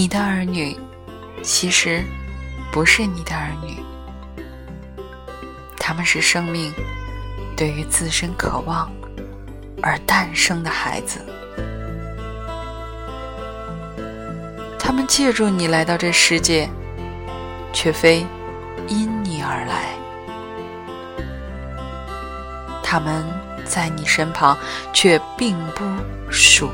你的儿女其实不是你的儿女，他们是生命对于自身渴望而诞生的孩子。他们借助你来到这世界，却非因你而来。他们在你身旁，却并不属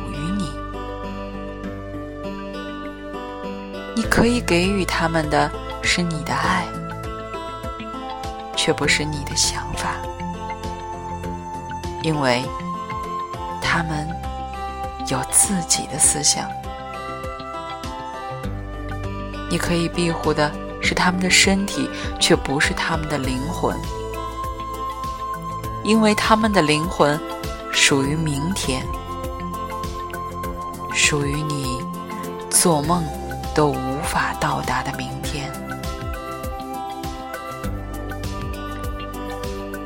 可以给予他们的是你的爱，却不是你的想法，因为他们有自己的思想。你可以庇护的是他们的身体，却不是他们的灵魂，因为他们的灵魂属于明天，属于你做梦都无法到达的明天。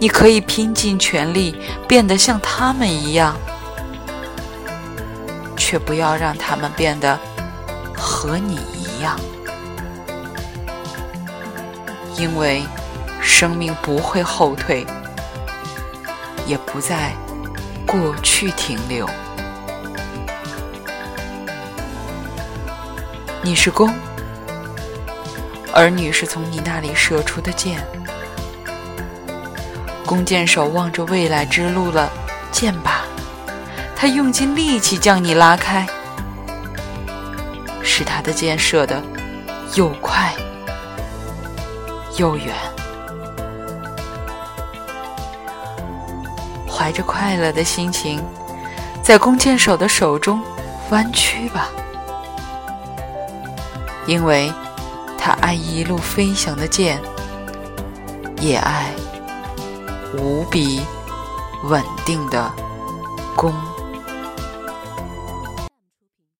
你可以拼尽全力变得像他们一样，却不要让他们变得和你一样。因为生命不会后退，也不在过去停留。你是弓，儿女是从你那里射出的箭。弓箭手望着未来之路了箭靶，他用尽力气将你拉开，使他的箭射得又快。又远，怀着快乐的心情，在弓箭手的手中弯曲吧，因为他爱一路飞翔的箭，也爱无比稳定的弓。